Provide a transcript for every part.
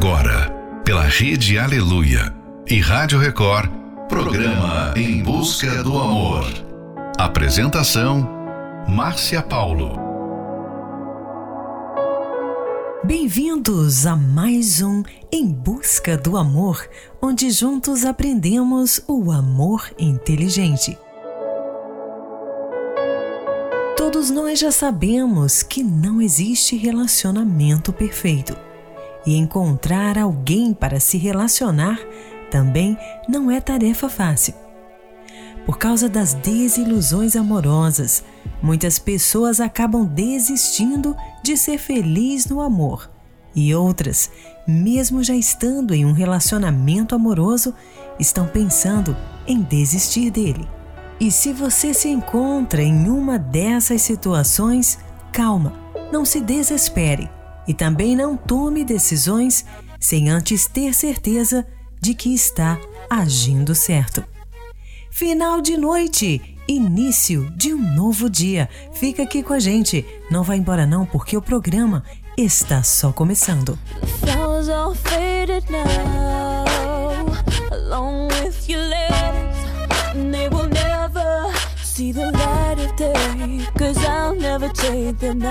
Agora, pela Rede Aleluia e Rádio Record, programa Em Busca do Amor. Apresentação: Márcia Paulo. Bem-vindos a mais um Em Busca do Amor, onde juntos aprendemos o amor inteligente. Todos nós já sabemos que não existe relacionamento perfeito. E encontrar alguém para se relacionar também não é tarefa fácil. Por causa das desilusões amorosas, muitas pessoas acabam desistindo de ser feliz no amor. E outras, mesmo já estando em um relacionamento amoroso, estão pensando em desistir dele. E se você se encontra em uma dessas situações, calma, não se desespere e também não tome decisões sem antes ter certeza de que está agindo certo. Final de noite, início de um novo dia. Fica aqui com a gente, não vá embora não, porque o programa está só começando. see the light of day. Cause I'll never take them.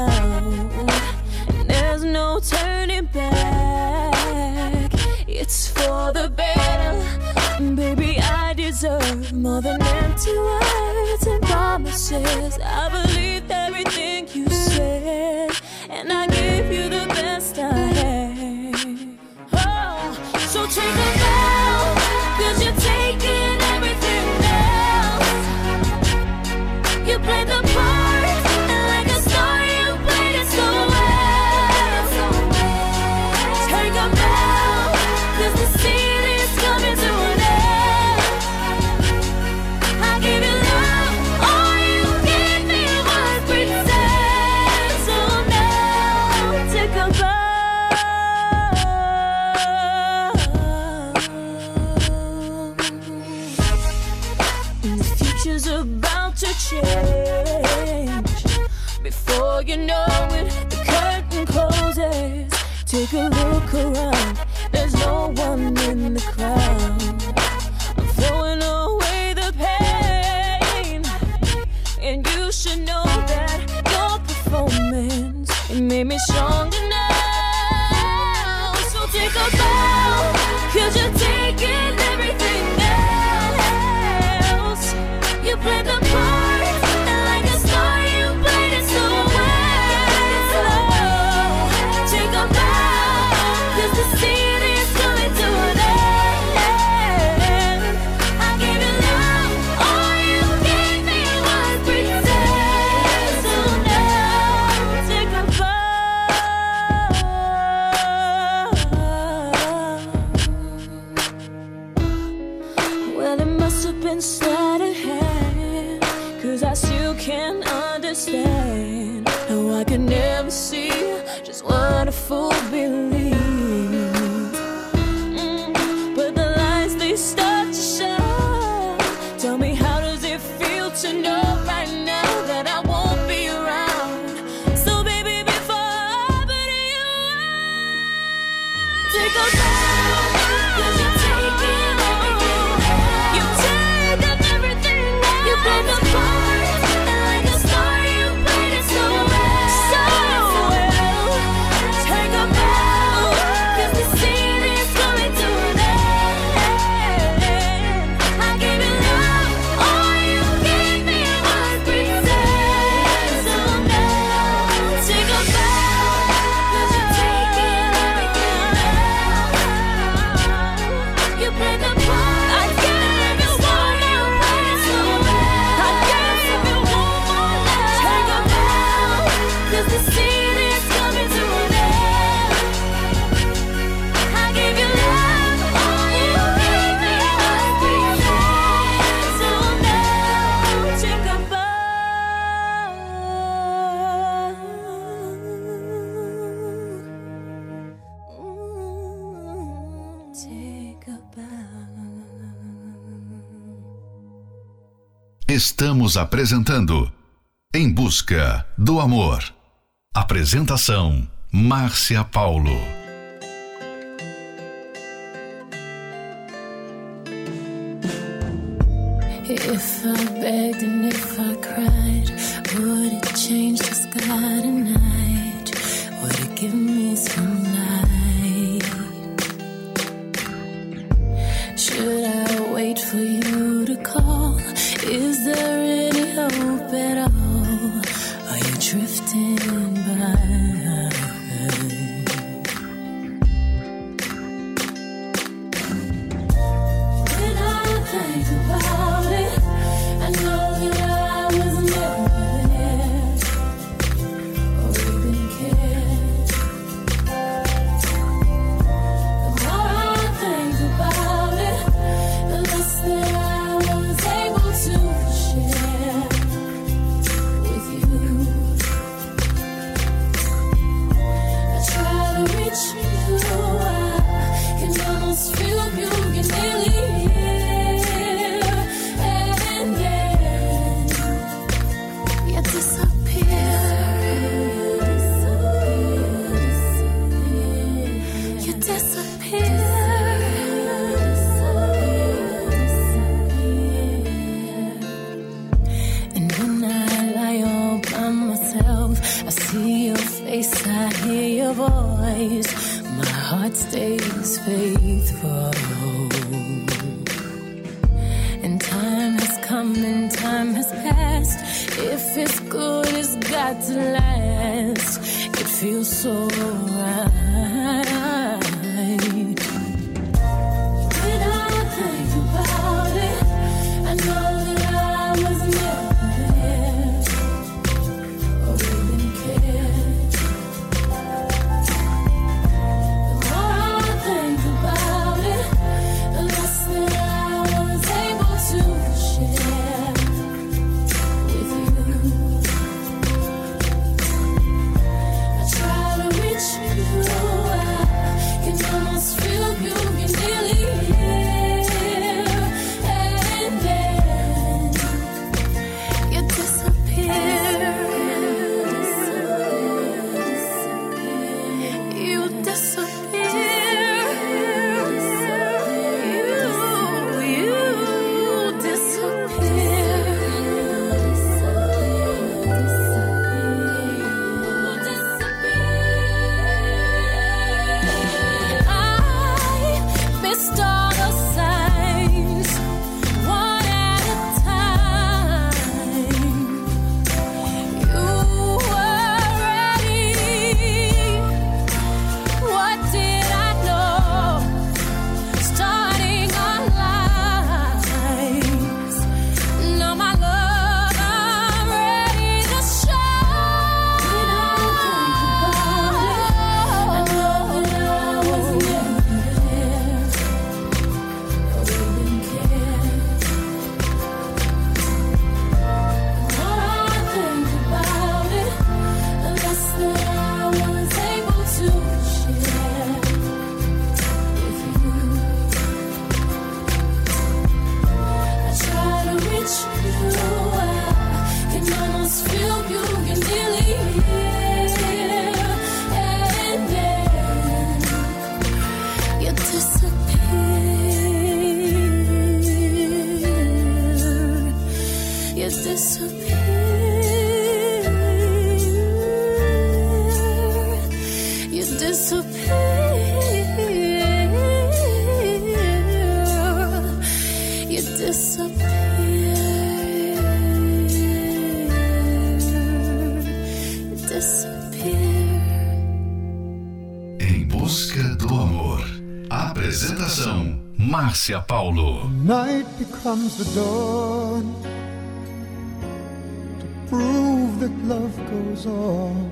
There's no turning back. It's for the better. Baby, I deserve more than empty words and promises. I believed Estamos apresentando Em Busca do Amor. Apresentação: Márcia Paulo. If I begged and if I cried, would it change the sky tonight? Would it give me some light? Márcia Paulo. Night becomes the dawn to prove that love goes on.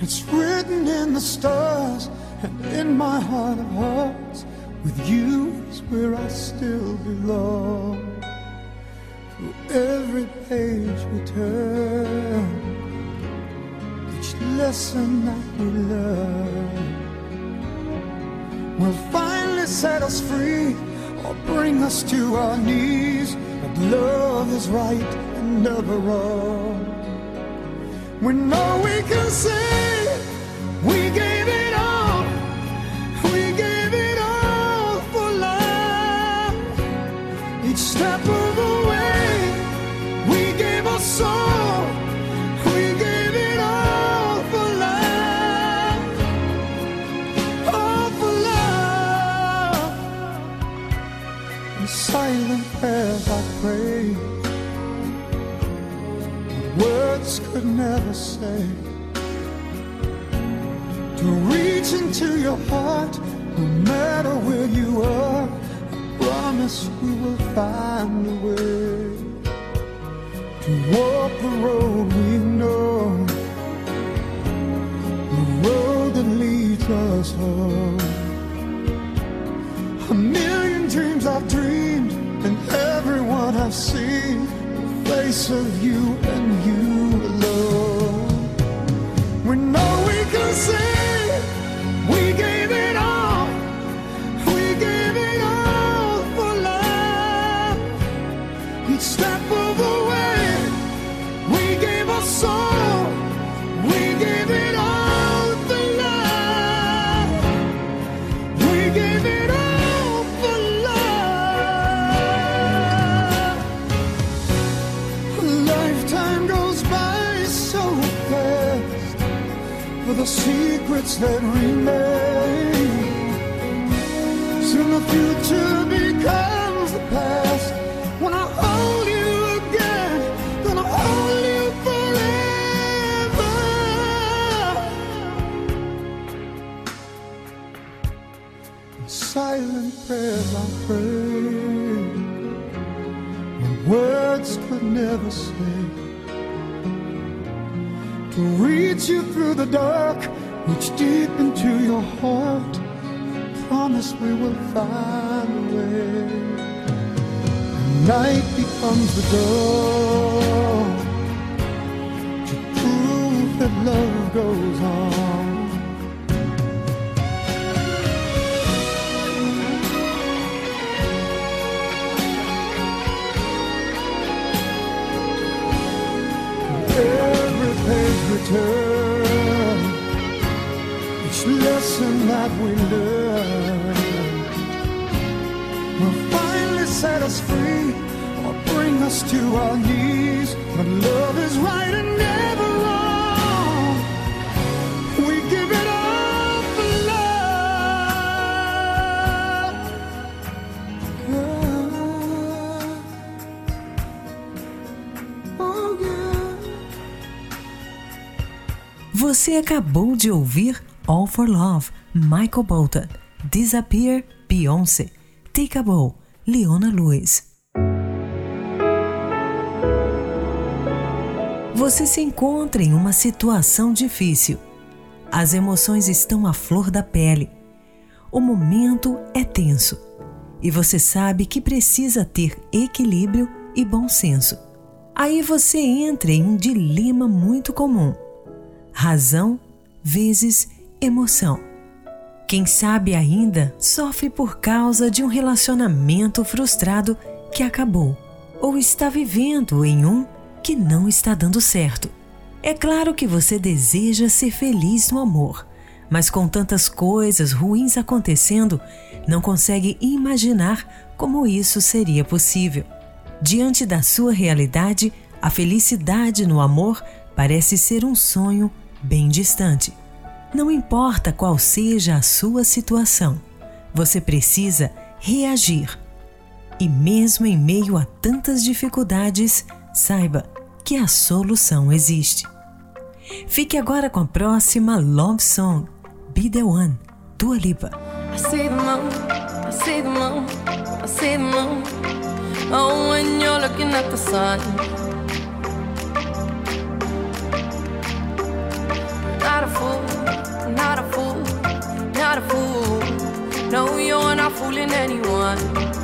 It's written in the stars and in my heart of hearts. With you is where I still belong. Every page we turn, each lesson that we learn will finally set us free or bring us to our knees. But love is right and never wrong. We know we can say we gave it say. To reach into your heart No matter where you are I promise we will find a way. To walk the road we know The road that leads us home. A million dreams I've dreamed And everyone I've seen face of you and you. Secrets that remain. Soon the future becomes the past. When I hold you again, gonna hold you forever. silent prayers I pray when words could never say to reach you through the dark into your heart promise we will find a way. Night becomes the dawn to prove that love goes on Acabou de ouvir All for Love, Michael Bolton, Disappear, Beyoncé, Take a Bow, Leona Lewis. Você se encontra em uma situação difícil. As emoções estão à flor da pele. O momento é tenso. E você sabe que precisa ter equilíbrio e bom senso. Aí você entra em um dilema muito comum razão vezes emoção. Quem sabe ainda sofre por causa de um relacionamento frustrado que acabou, ou está vivendo em um que não está dando certo. É claro que você deseja ser feliz no amor, mas com tantas coisas ruins acontecendo, não consegue imaginar como isso seria possível. Diante da sua realidade, a felicidade no amor parece ser um sonho bem distante. Não importa qual seja a sua situação, você precisa reagir. E mesmo em meio a tantas dificuldades, saiba que a solução existe. Fique agora com a próxima Love Song, Be the One, Dua Lipa. I see the moon, I see the moon, I see the moon. Oh, when you're looking at the sun. Not a fool, not a fool, not a fool. No, you're not fooling anyone.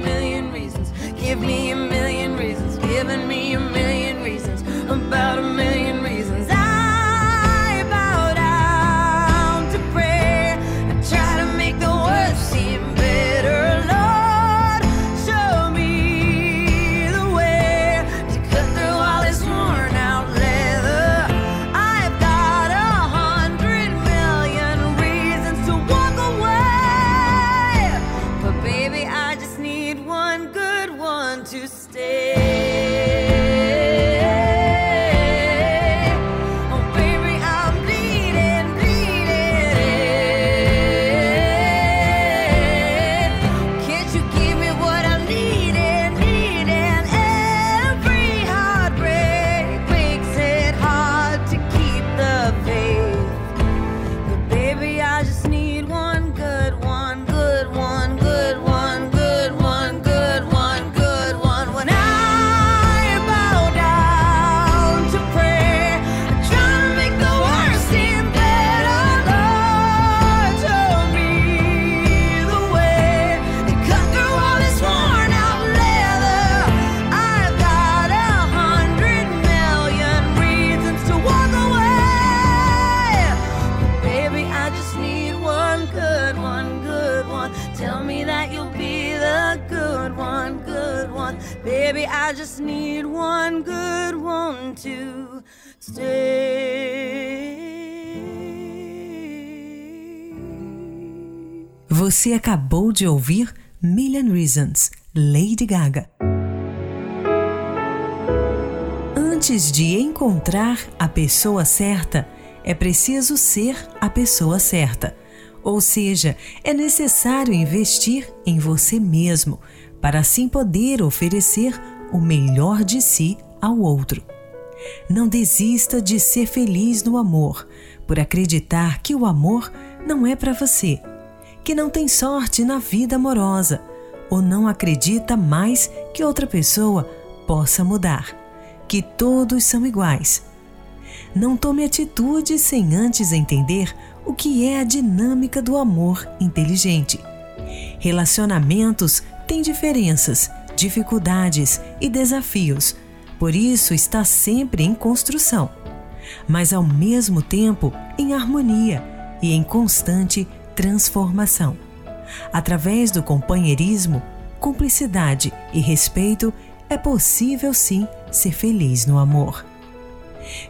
Give me a million reasons. Giving me a million reasons. About a million reasons. Você acabou de ouvir Million Reasons, Lady Gaga. Antes de encontrar a pessoa certa, é preciso ser a pessoa certa. Ou seja, é necessário investir em você mesmo para assim poder oferecer o melhor de si ao outro. Não desista de ser feliz no amor, por acreditar que o amor não é para você, que não tem sorte na vida amorosa ou não acredita mais que outra pessoa possa mudar, que todos são iguais. Não tome atitude sem antes entender o que é a dinâmica do amor inteligente. Relacionamentos têm diferenças, dificuldades e desafios, por isso está sempre em construção, mas ao mesmo tempo em harmonia e em constante transformação. Através do companheirismo, cumplicidade e respeito, é possível sim ser feliz no amor.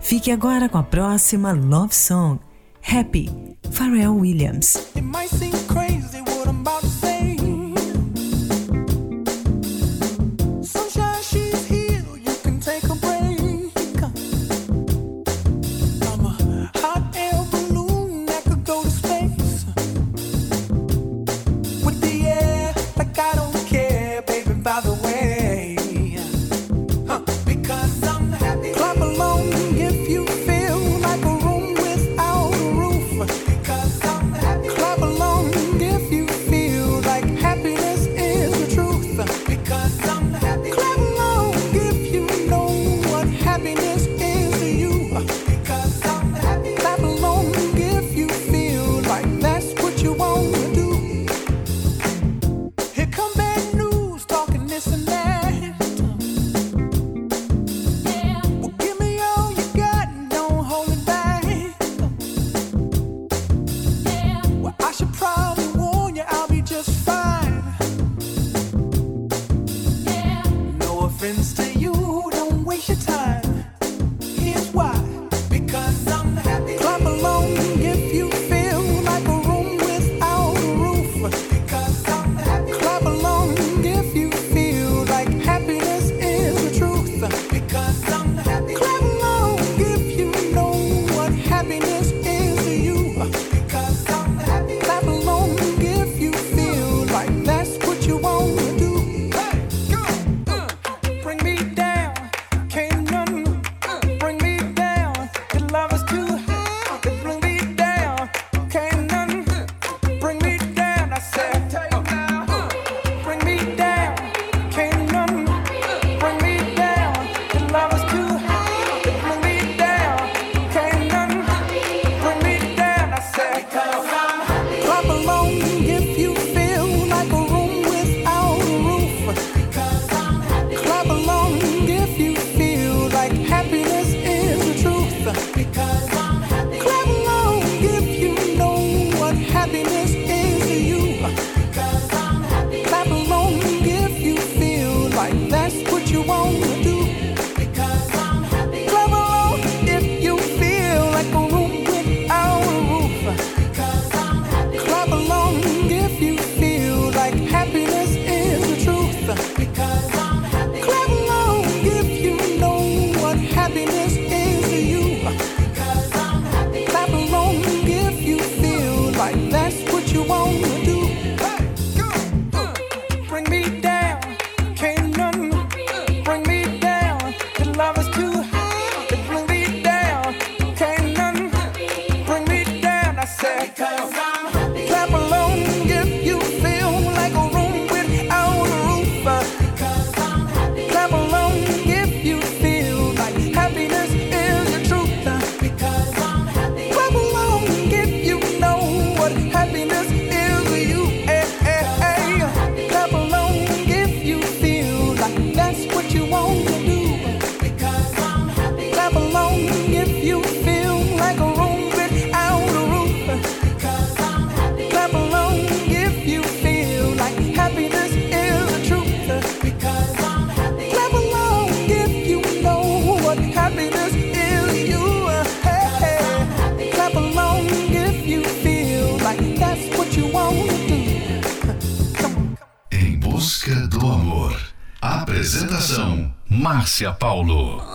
Fique agora com a próxima Love Song, Happy, Pharrell Williams. Márcia Paulo.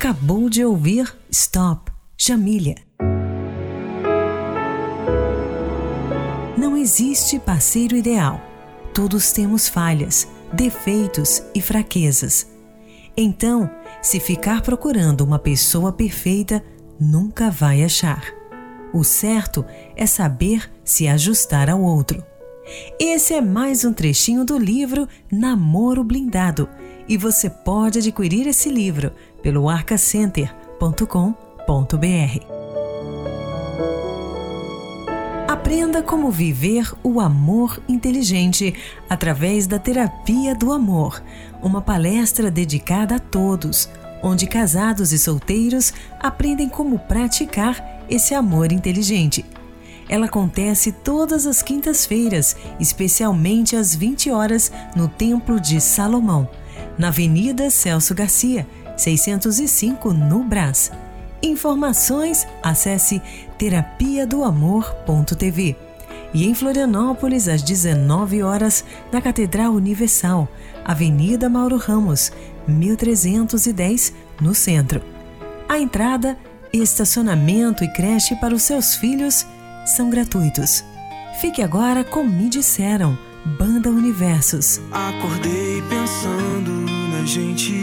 Acabou de ouvir Stop, Jamília. Não existe parceiro ideal. Todos temos falhas, defeitos e fraquezas. Então, se ficar procurando uma pessoa perfeita, nunca vai achar. O certo é saber se ajustar ao outro. Esse é mais um trechinho do livro Namoro Blindado e você pode adquirir esse livro pelo arcacenter.com.br. Aprenda como viver o amor inteligente através da terapia do amor, uma palestra dedicada a todos, onde casados e solteiros aprendem como praticar esse amor inteligente. Ela acontece todas as quintas-feiras, especialmente às 20 horas, no Templo de Salomão, na Avenida Celso Garcia, 605, no Brás. Informações, acesse terapia do amor.tv. E em Florianópolis, às 19 horas, na Catedral Universal, Avenida Mauro Ramos, 1310, no centro. A entrada, estacionamento e creche para os seus filhos são gratuitos. Fique agora com Me Disseram, Banda Universos. Acordei pensando na gente,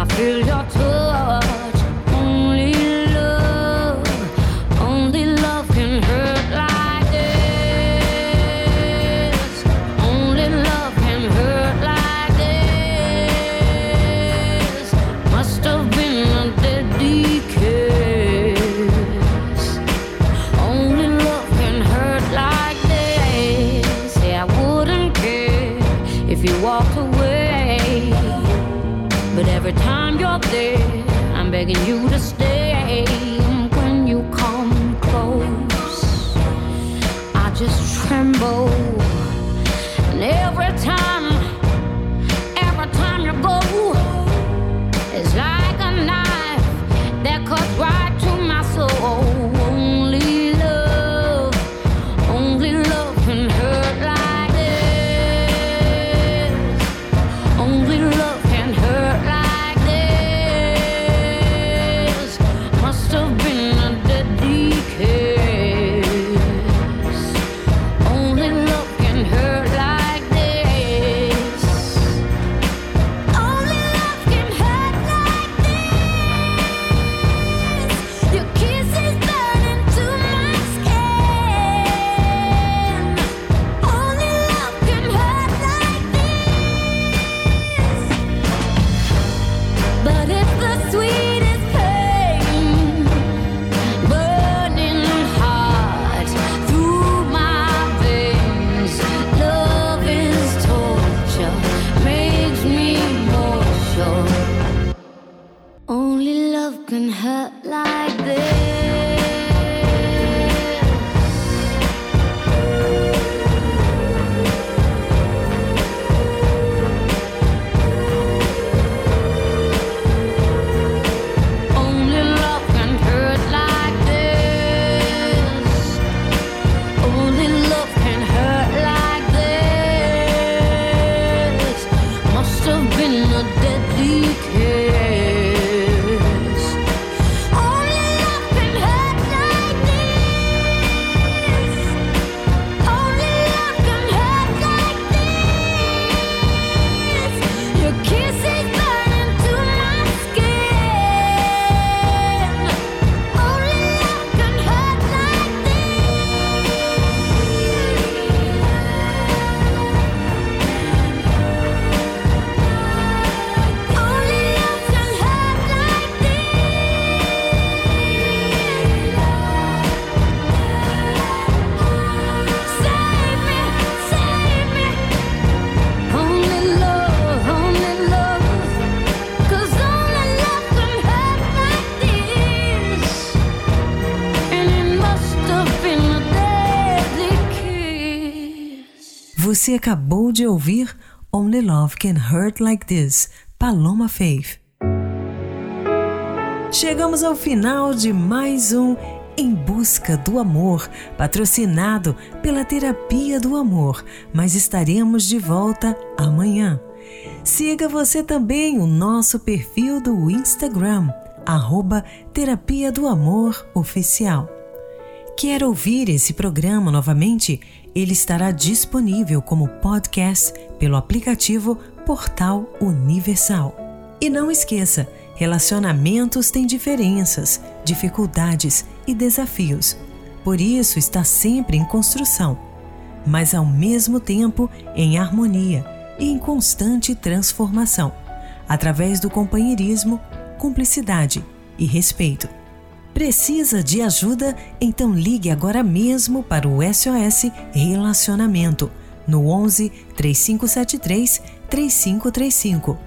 I feel your touch. Begging you to stay. Você acabou de ouvir Only Love Can Hurt Like This, Paloma Faith. Chegamos ao final de mais um Em Busca do Amor, patrocinado pela Terapia do Amor, mas estaremos de volta amanhã. Siga você também o nosso perfil do Instagram, arroba Terapia do Amor Oficial. Quer ouvir esse programa novamente? Ele estará disponível como podcast pelo aplicativo Portal Universal. E não esqueça, relacionamentos têm diferenças, dificuldades e desafios. Por isso está sempre em construção, mas ao mesmo tempo em harmonia e em constante transformação, através do companheirismo, cumplicidade e respeito. Precisa de ajuda? Então ligue agora mesmo para o SOS Relacionamento no 11 3573 3535.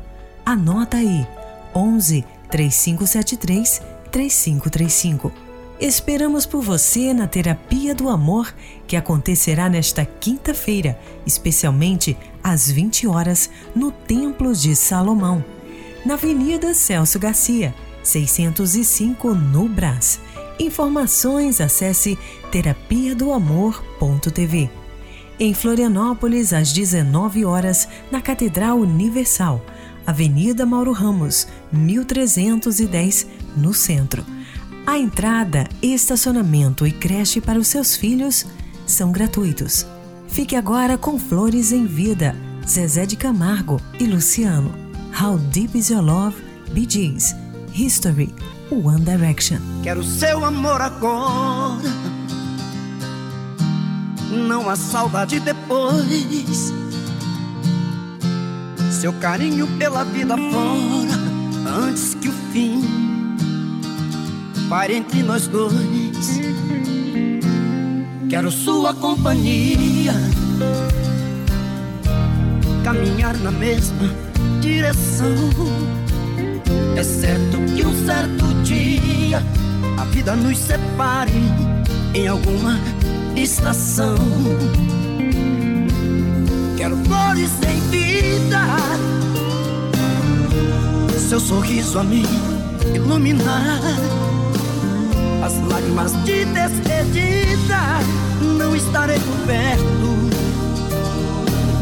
Anota aí: 11 3573 3535. Esperamos por você na Terapia do Amor, que acontecerá nesta quinta-feira, especialmente às 20 horas, no Templo de Salomão, na Avenida Celso Garcia 605 no Brás. Informações acesse terapia do amor.tv. Em Florianópolis, às 19 horas, na Catedral Universal, Avenida Mauro Ramos, 1310, no centro. A entrada, estacionamento e creche para os seus filhos são gratuitos. Fique agora com Flores em Vida, Zezé de Camargo e Luciano. How Deep Is Your Love, Bee Gees. History, One Direction. Quero seu amor agora, não há saudade depois. Seu carinho pela vida fora, antes que o fim pare entre nós dois. Quero sua companhia, caminhar na mesma direção é certo que um certo dia a vida nos separe em alguma estação. Quero flores sem vida, seu sorriso a me iluminar. As lágrimas de despedida não estarei por perto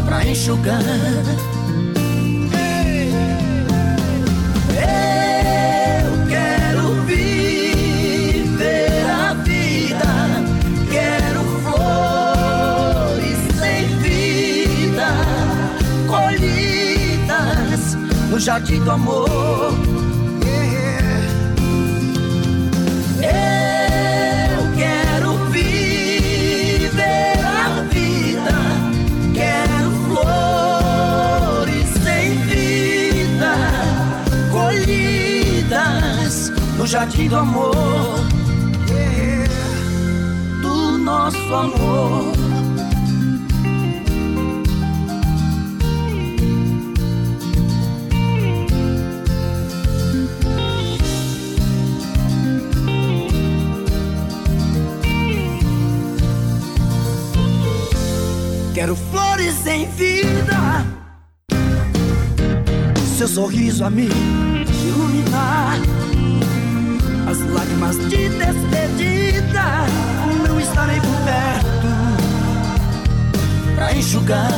pra enxugar. Jardim do amor. Eu quero viver a vida, quero flores sem vida, colhidas no jardim do amor, do nosso amor. Quero flores em vida. Seu sorriso a me iluminar. As lágrimas de despedida não estarei por perto pra enxugar.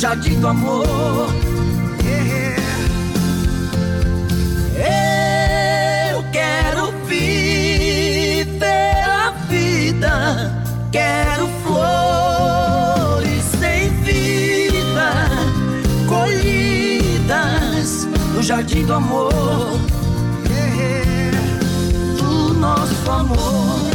Jardim do amor. Eu quero viver a vida, quero flores sem vida, colhidas no jardim do amor. Do nosso amor.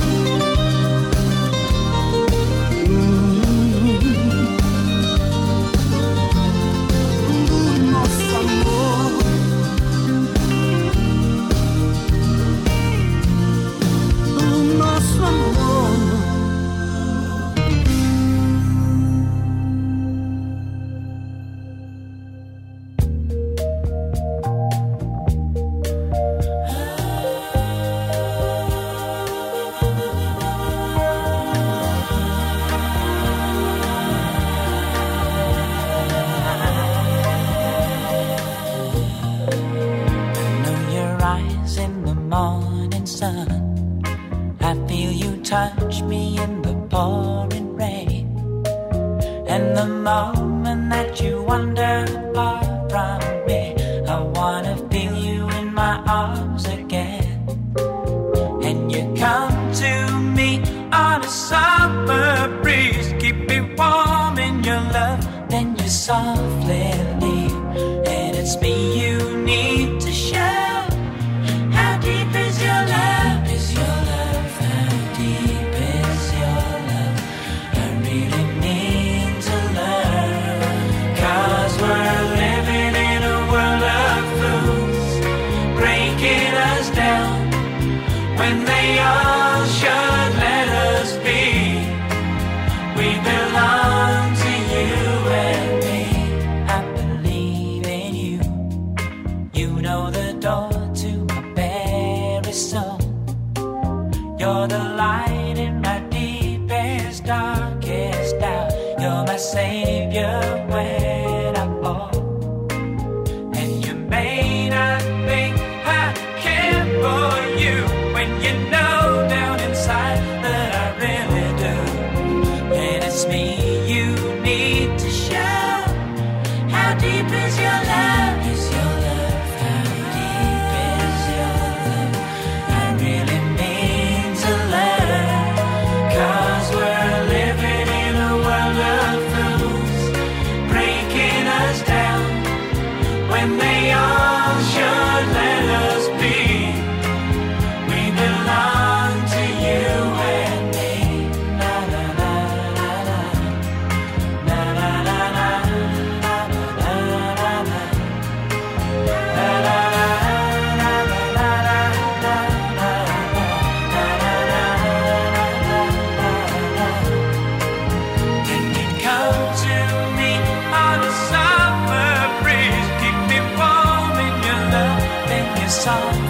上.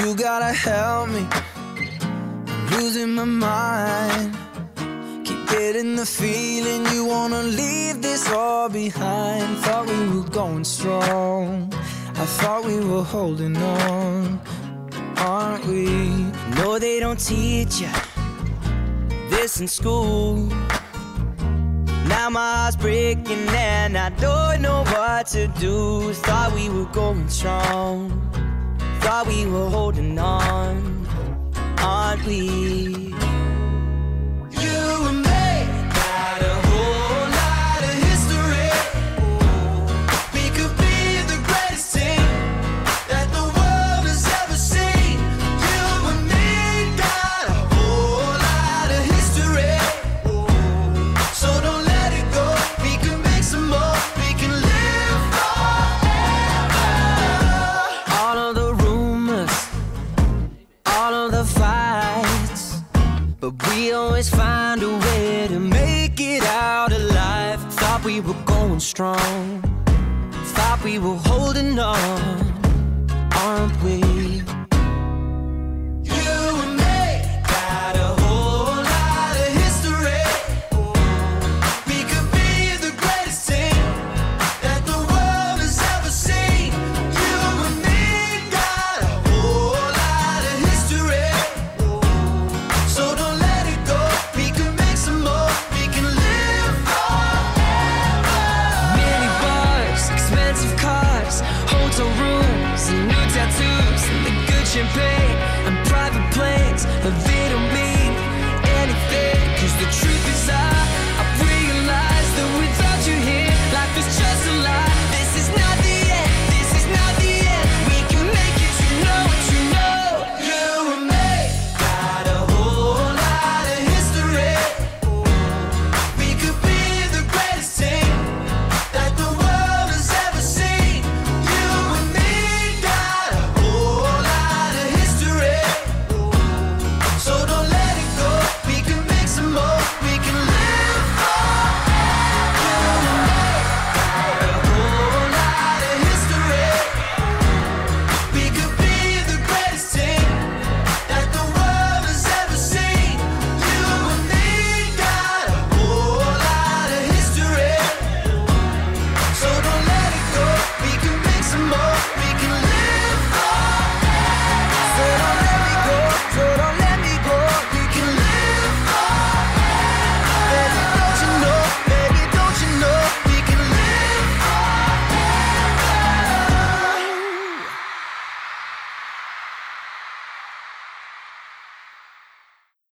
You gotta help me. I'm losing my mind. Keep getting the feeling you wanna leave this all behind. Thought we were going strong. I thought we were holding on, aren't we? No, they don't teach you this in school. Now my heart's breaking and I don't know what to do. Thought we were going strong, thought we were holding on, aren't we? Strong. Thought we were holding on, aren't we?